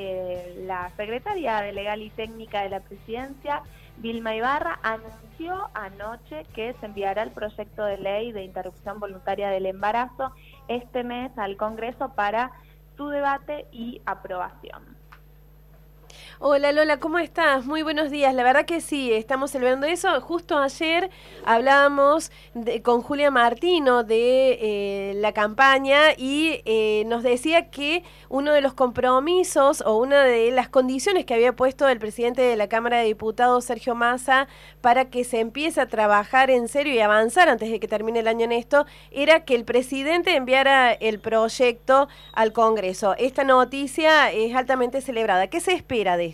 eh, la secretaria de Legal y Técnica de la Presidencia, Vilma Ibarra, anunció anoche que se enviará el proyecto de ley de interrupción voluntaria del embarazo este mes al Congreso para su debate y aprobación. Hola Lola, ¿cómo estás? Muy buenos días. La verdad que sí, estamos celebrando eso. Justo ayer hablábamos con Julia Martino de eh, la campaña y eh, nos decía que uno de los compromisos o una de las condiciones que había puesto el presidente de la Cámara de Diputados, Sergio Massa, para que se empiece a trabajar en serio y avanzar antes de que termine el año en esto, era que el presidente enviara el proyecto al Congreso. Esta noticia es altamente celebrada. ¿Qué se espera de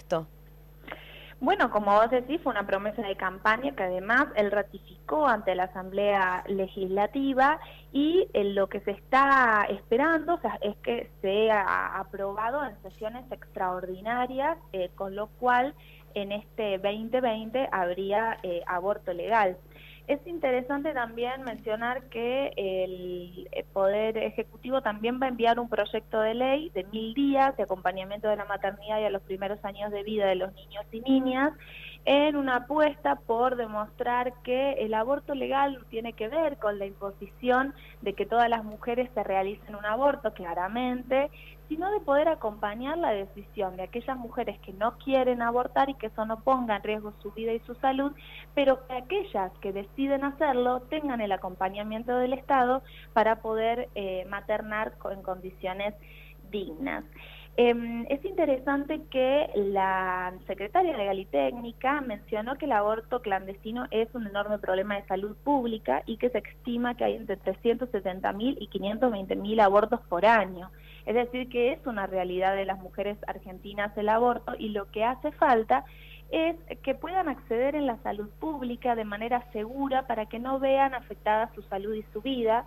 Bueno, como vos decís, fue una promesa de campaña que además él ratificó ante la Asamblea Legislativa y eh, lo que se está esperando es que sea aprobado en sesiones extraordinarias, eh, con lo cual en este 2020 habría eh, aborto legal. Es interesante también mencionar que el Poder Ejecutivo también va a enviar un proyecto de ley de mil días de acompañamiento de la maternidad y a los primeros años de vida de los niños y niñas en una apuesta por demostrar que el aborto legal tiene que ver con la imposición de que todas las mujeres se realicen un aborto, claramente, sino de poder acompañar la decisión de aquellas mujeres que no quieren abortar y que eso no ponga en riesgo su vida y su salud, pero que aquellas que deciden hacerlo tengan el acompañamiento del Estado para poder eh, maternar en condiciones dignas. Em, es interesante que la secretaria Legal y Técnica mencionó que el aborto clandestino es un enorme problema de salud pública y que se estima que hay entre 370.000 y 520.000 abortos por año. Es decir, que es una realidad de las mujeres argentinas el aborto y lo que hace falta es que puedan acceder en la salud pública de manera segura para que no vean afectada su salud y su vida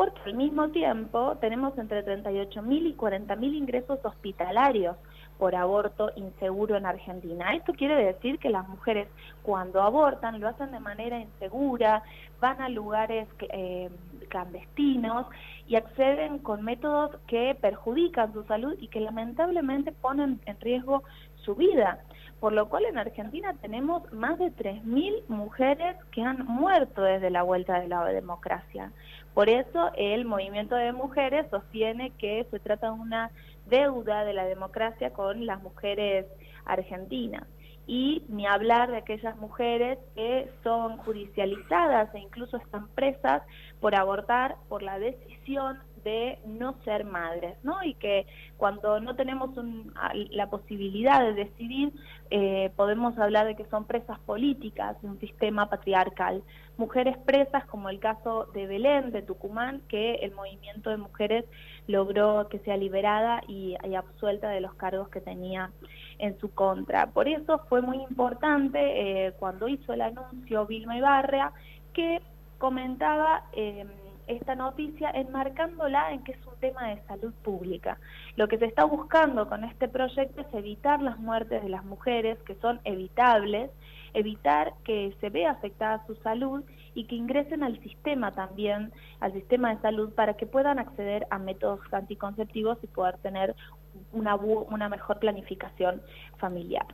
porque al mismo tiempo tenemos entre 38.000 y 40.000 ingresos hospitalarios por aborto inseguro en Argentina. Esto quiere decir que las mujeres cuando abortan lo hacen de manera insegura, van a lugares eh, clandestinos y acceden con métodos que perjudican su salud y que lamentablemente ponen en riesgo su vida por lo cual en Argentina tenemos más de 3.000 mujeres que han muerto desde la vuelta de la democracia. Por eso el movimiento de mujeres sostiene que se trata de una deuda de la democracia con las mujeres argentinas. Y ni hablar de aquellas mujeres que son judicializadas e incluso están presas por abortar por la decisión de no ser madres, ¿no? Y que cuando no tenemos la posibilidad de decidir, eh, podemos hablar de que son presas políticas de un sistema patriarcal. Mujeres presas, como el caso de Belén, de Tucumán, que el movimiento de mujeres logró que sea liberada y, absuelta de los cargos que tenía en su contra. Por eso fue muy importante eh, cuando hizo el anuncio Vilma Ibarra que comentaba... Eh, esta noticia enmarcándola en que es un tema de salud pública. Lo que se está buscando con este proyecto es evitar las muertes de las mujeres, que son evitables, evitar que se vea afectada su salud y que ingresen al sistema también, al sistema de salud, para que puedan acceder a métodos anticonceptivos y poder tener una, una mejor planificación familiar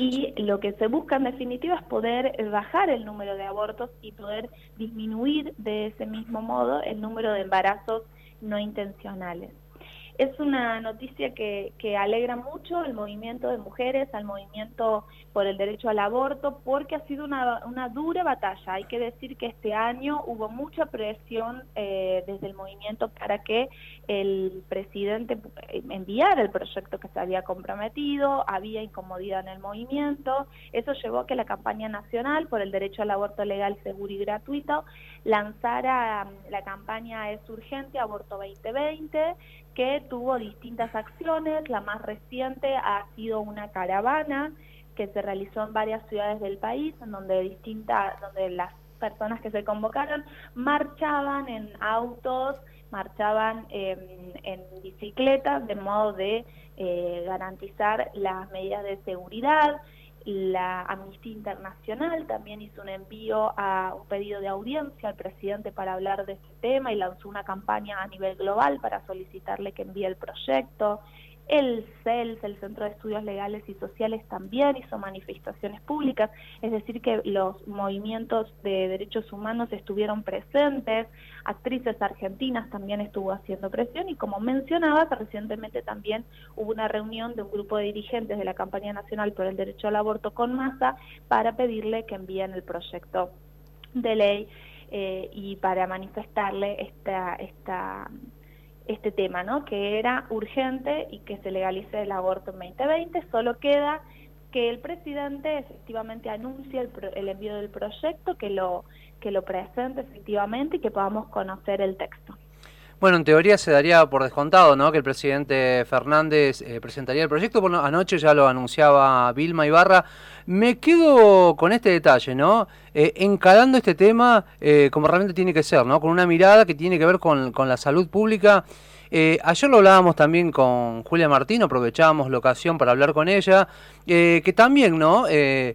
y lo que se busca en definitiva es poder bajar el número de abortos y poder disminuir de ese mismo modo el número de embarazos no intencionales. Es una noticia que, que alegra mucho al movimiento de mujeres, al movimiento por el derecho al aborto, porque ha sido una, dura batalla. Hay que decir que este año hubo mucha presión eh, desde el movimiento para que el presidente enviara el proyecto que se había comprometido, había incomodidad en el movimiento. Eso llevó a que la campaña nacional por el derecho al aborto legal, seguro y gratuito lanzara mm, la campaña Es Urgente Aborto 2020 que tuvo distintas acciones, la más reciente ha sido una caravana que se realizó en varias ciudades del país, en donde distintas, donde las personas que se convocaron marchaban en autos, marchaban en bicicletas, de modo de eh, garantizar las medidas de seguridad, la Amnistía Internacional también hizo un envío a un pedido de audiencia al presidente para hablar de este tema y lanzó una campaña a nivel global para solicitarle que envíe el proyecto. El CELS, el Centro de Estudios Legales y Sociales, también hizo manifestaciones públicas, es decir, que los movimientos de derechos humanos estuvieron presentes, actrices argentinas también estuvo haciendo presión y como mencionabas, recientemente también hubo una reunión de un grupo de dirigentes de la campaña nacional por el derecho al aborto con masa para pedirle que envíen el proyecto de ley eh, y para manifestarle esta, esta este tema, ¿no? Que era urgente y que se legalice el aborto en 2020. Solo queda que el presidente efectivamente anuncie el, envío del proyecto, que lo, que lo presente efectivamente y que podamos conocer el texto. Bueno, en teoría se daría por descontado, ¿no? Que el presidente Fernández eh, presentaría el proyecto. Bueno, anoche ya lo anunciaba Vilma Ibarra. Me quedo con este detalle, ¿no? Eh, encalando este tema eh, como realmente tiene que ser, ¿no? Con una mirada que tiene que ver con, la salud pública. ayer lo hablábamos también con Julia Martín, aprovechábamos la ocasión para hablar con ella, que también, ¿no? Eh,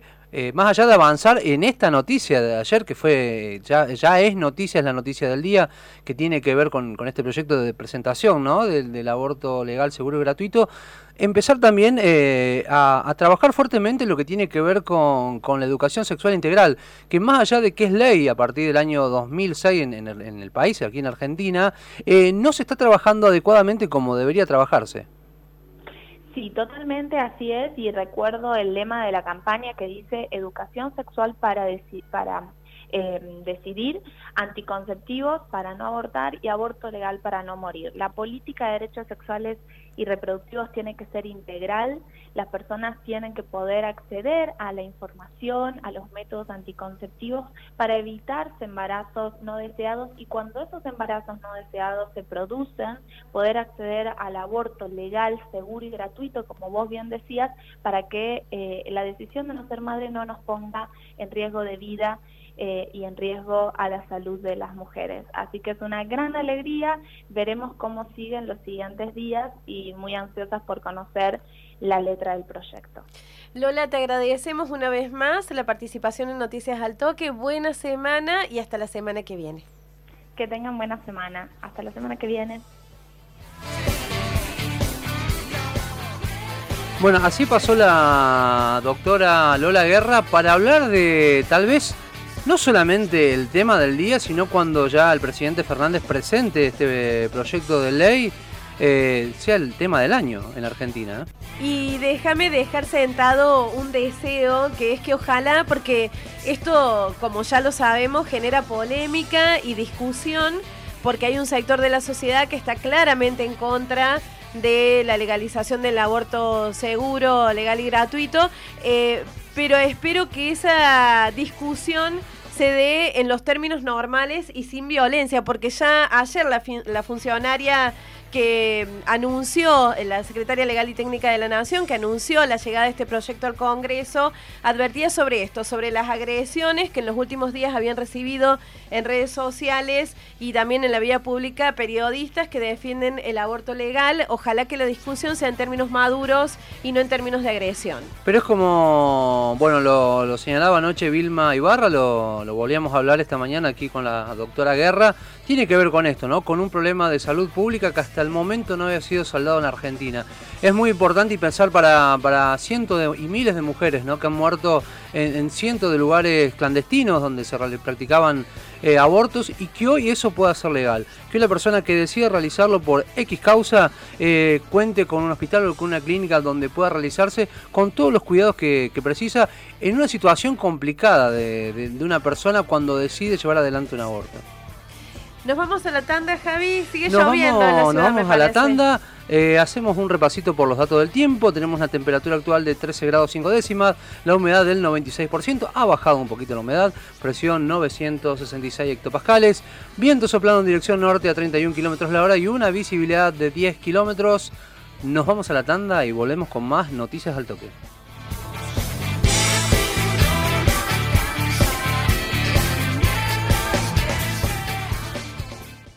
más allá de avanzar en esta noticia de ayer, que fue ya, ya es noticia, es la noticia del día, que tiene que ver con, este proyecto de presentación ¿no? del, aborto legal, seguro y gratuito, empezar también eh, a, trabajar fuertemente lo que tiene que ver con, la educación sexual integral, que más allá de que es ley a partir del año 2006 en, en, el, en el, país, aquí en Argentina, eh, no se está trabajando adecuadamente como debería trabajarse. Sí, totalmente así es y recuerdo el lema de la campaña que dice educación sexual para, para eh, decidir, anticonceptivos para no abortar y aborto legal para no morir. La política de derechos sexuales y reproductivos tiene que ser integral, las personas tienen que poder acceder a la información, a los métodos anticonceptivos para evitarse embarazos no deseados y cuando esos embarazos no deseados se producen, poder acceder al aborto legal, seguro y gratuito, como vos bien decías, para que eh, la decisión de no ser madre no nos ponga en riesgo de vida eh, y en riesgo a la salud de las mujeres. Así que es una gran alegría, veremos cómo siguen los siguientes días y muy ansiosas por conocer la letra del proyecto. Lola, te agradecemos una vez más la participación en Noticias al Toque, buena semana y hasta la semana que viene. Que tengan buena semana, hasta la semana que viene. Bueno, así pasó la doctora Lola Guerra para hablar de tal vez no solamente el tema del día, sino cuando ya el presidente Fernández presente este proyecto de ley, eh, sea el tema del año en Argentina. Y déjame dejar sentado un deseo, que es que ojalá, porque esto, como ya lo sabemos, genera polémica y discusión, porque hay un sector de la sociedad que está claramente en contra de la legalización del aborto seguro, legal y gratuito, eh, pero espero que esa discusión se dé en los términos normales y sin violencia, porque ya ayer la, la funcionaria que anunció, la secretaria legal y técnica de la Nación, que anunció la llegada de este proyecto al Congreso, advertía sobre esto, sobre las agresiones que en los últimos días habían recibido en redes sociales y también en la vía pública periodistas que defienden el aborto legal. Ojalá que la discusión sea en términos maduros y no en términos de agresión. Pero es como, bueno, lo, señalaba anoche Vilma Ibarra, lo, lo volvíamos a hablar esta mañana aquí con la doctora Guerra, tiene que ver con esto, ¿no? Con un problema de salud pública que hasta el momento no había sido saldado en Argentina. Es muy importante y pensar para, cientos y miles de mujeres ¿no? que han muerto en, cientos de lugares clandestinos donde se practicaban eh, abortos y que hoy eso pueda ser legal. Que la persona que decide realizarlo por X causa eh, cuente con un hospital o con una clínica donde pueda realizarse con todos los cuidados que, precisa en una situación complicada de una persona cuando decide llevar adelante un aborto. Nos vamos a la tanda, Javi. Sigue lloviendo en la ciudad, Nos vamos a la tanda. Eh, hacemos un repasito por los datos del tiempo. Tenemos una temperatura actual de 13 grados 5 décimas, la humedad del 96%, ha bajado un poquito la humedad, presión 966 hectopascales, viento soplando en dirección norte a 31 kilómetros la hora y una visibilidad de 10 kilómetros. Nos vamos a la tanda y volvemos con más noticias al toque.